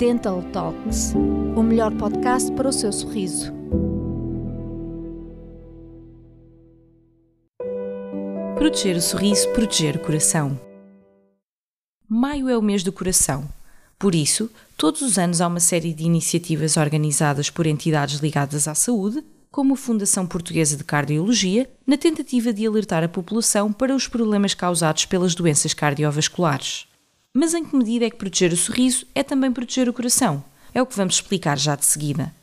Dental Talks, o melhor podcast para o seu sorriso. Proteger o sorriso, proteger o coração. Maio é o mês do coração. Por isso, todos os anos há uma série de iniciativas organizadas por entidades ligadas à saúde, como a Fundação Portuguesa de Cardiologia, na tentativa de alertar a população para os problemas causados pelas doenças cardiovasculares. Mas em que medida é que proteger o sorriso é também proteger o coração? É o que vamos explicar já de seguida.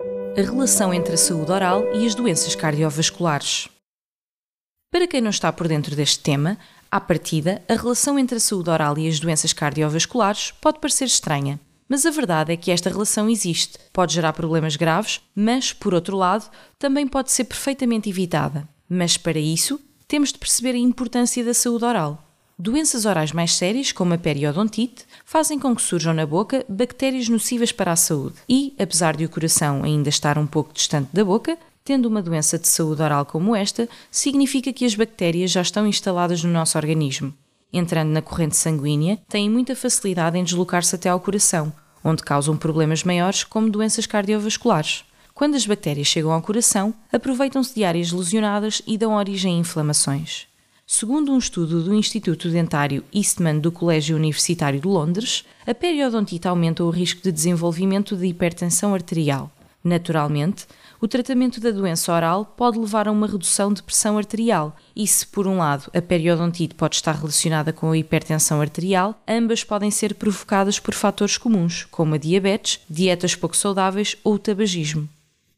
A relação entre a saúde oral e as doenças cardiovasculares. Para quem não está por dentro deste tema, à partida, a relação entre a saúde oral e as doenças cardiovasculares pode parecer estranha. Mas a verdade é que esta relação existe, pode gerar problemas graves, mas, por outro lado, também pode ser perfeitamente evitada. Mas para isso, temos de perceber a importância da saúde oral. Doenças orais mais sérias, como a periodontite, fazem com que surjam na boca bactérias nocivas para a saúde. E, apesar de o coração ainda estar um pouco distante da boca, tendo uma doença de saúde oral como esta, significa que as bactérias já estão instaladas no nosso organismo. Entrando na corrente sanguínea, têm muita facilidade em deslocar-se até ao coração, onde causam problemas maiores, como doenças cardiovasculares. Quando as bactérias chegam ao coração, aproveitam-se de áreas lesionadas e dão origem a inflamações. Segundo um estudo do Instituto Dentário Eastman do Colégio Universitário de Londres, a periodontite aumenta o risco de desenvolvimento de hipertensão arterial. Naturalmente, o tratamento da doença oral pode levar a uma redução de pressão arterial, e se, por um lado, a periodontite pode estar relacionada com a hipertensão arterial, ambas podem ser provocadas por fatores comuns, como a diabetes, dietas pouco saudáveis ou o tabagismo.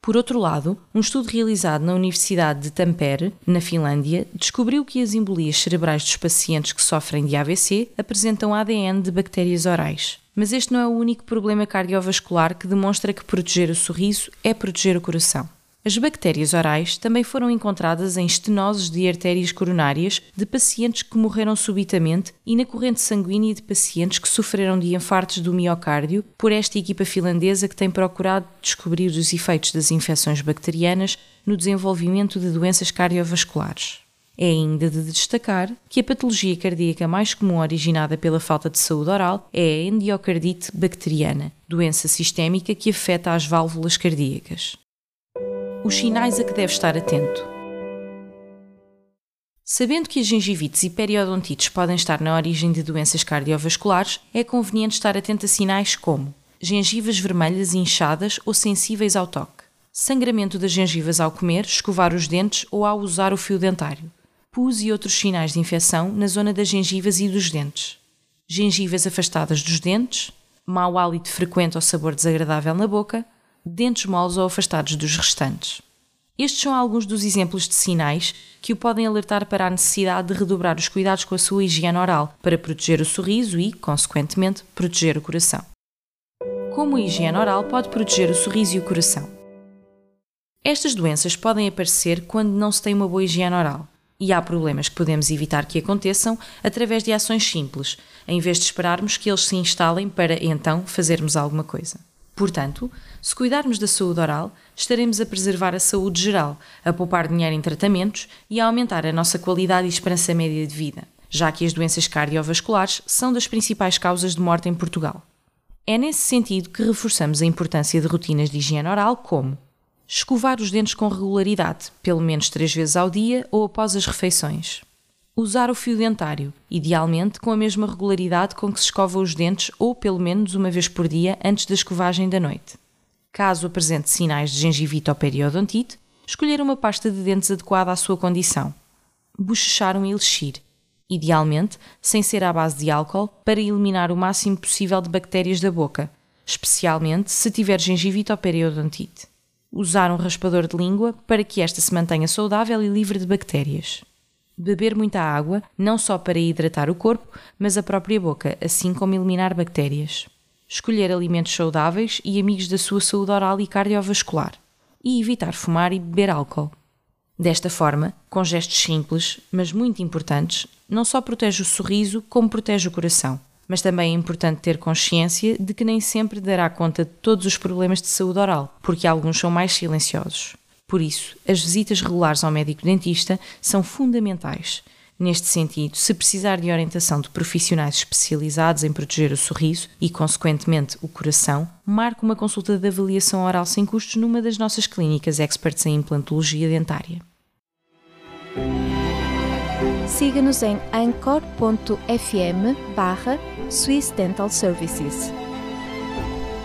Por outro lado, um estudo realizado na Universidade de Tampere, na Finlândia, descobriu que as embolias cerebrais dos pacientes que sofrem de AVC apresentam ADN de bactérias orais. Mas este não é o único problema cardiovascular que demonstra que proteger o sorriso é proteger o coração. As bactérias orais também foram encontradas em estenoses de artérias coronárias de pacientes que morreram subitamente e na corrente sanguínea de pacientes que sofreram de infartos do miocárdio por esta equipa finlandesa que tem procurado descobrir os efeitos das infecções bacterianas no desenvolvimento de doenças cardiovasculares. É ainda de destacar que a patologia cardíaca mais comum originada pela falta de saúde oral é a endiocardite bacteriana, doença sistémica que afeta as válvulas cardíacas. Os sinais a que deve estar atento. Sabendo que as gengivites e periodontites podem estar na origem de doenças cardiovasculares, é conveniente estar atento a sinais como gengivas vermelhas inchadas ou sensíveis ao toque, sangramento das gengivas ao comer, escovar os dentes ou ao usar o fio dentário, pus e outros sinais de infecção na zona das gengivas e dos dentes, gengivas afastadas dos dentes, mau hálito frequente ou sabor desagradável na boca, dentes moles ou afastados dos restantes. Estes são alguns dos exemplos de sinais que o podem alertar para a necessidade de redobrar os cuidados com a sua higiene oral para proteger o sorriso e, consequentemente, proteger o coração. Como a higiene oral pode proteger o sorriso e o coração? Estas doenças podem aparecer quando não se tem uma boa higiene oral. E há problemas que podemos evitar que aconteçam através de ações simples, em vez de esperarmos que eles se instalem para então fazermos alguma coisa. Portanto, se cuidarmos da saúde oral, estaremos a preservar a saúde geral, a poupar dinheiro em tratamentos e a aumentar a nossa qualidade e esperança média de vida, já que as doenças cardiovasculares são das principais causas de morte em Portugal. É nesse sentido que reforçamos a importância de rotinas de higiene oral, como escovar os dentes com regularidade, pelo menos três vezes ao dia ou após as refeições Usar o fio dentário, idealmente com a mesma regularidade com que se escova os dentes ou pelo menos uma vez por dia antes da escovagem da noite. Caso apresente sinais de gengivite ou periodontite, escolher uma pasta de dentes adequada à sua condição. Bochechar um elixir, idealmente sem ser à base de álcool, para eliminar o máximo possível de bactérias da boca, especialmente se tiver gengivite ou periodontite. Usar um raspador de língua para que esta se mantenha saudável e livre de bactérias. Beber muita água, não só para hidratar o corpo, mas a própria boca, assim como eliminar bactérias. Escolher alimentos saudáveis e amigos da sua saúde oral e cardiovascular. E evitar fumar e beber álcool. Desta forma, com gestos simples, mas muito importantes, não só protege o sorriso, como protege o coração. Mas também é importante ter consciência de que nem sempre dará conta de todos os problemas de saúde oral, porque alguns são mais silenciosos. Por isso, as visitas regulares ao médico dentista são fundamentais. Neste sentido, se precisar de orientação de profissionais especializados em proteger o sorriso e, consequentemente, o coração, marque uma consulta de avaliação oral sem custos numa das nossas clínicas experts em implantologia dentária. Siga-nos em anchor.fm barra Swiss Dental Services.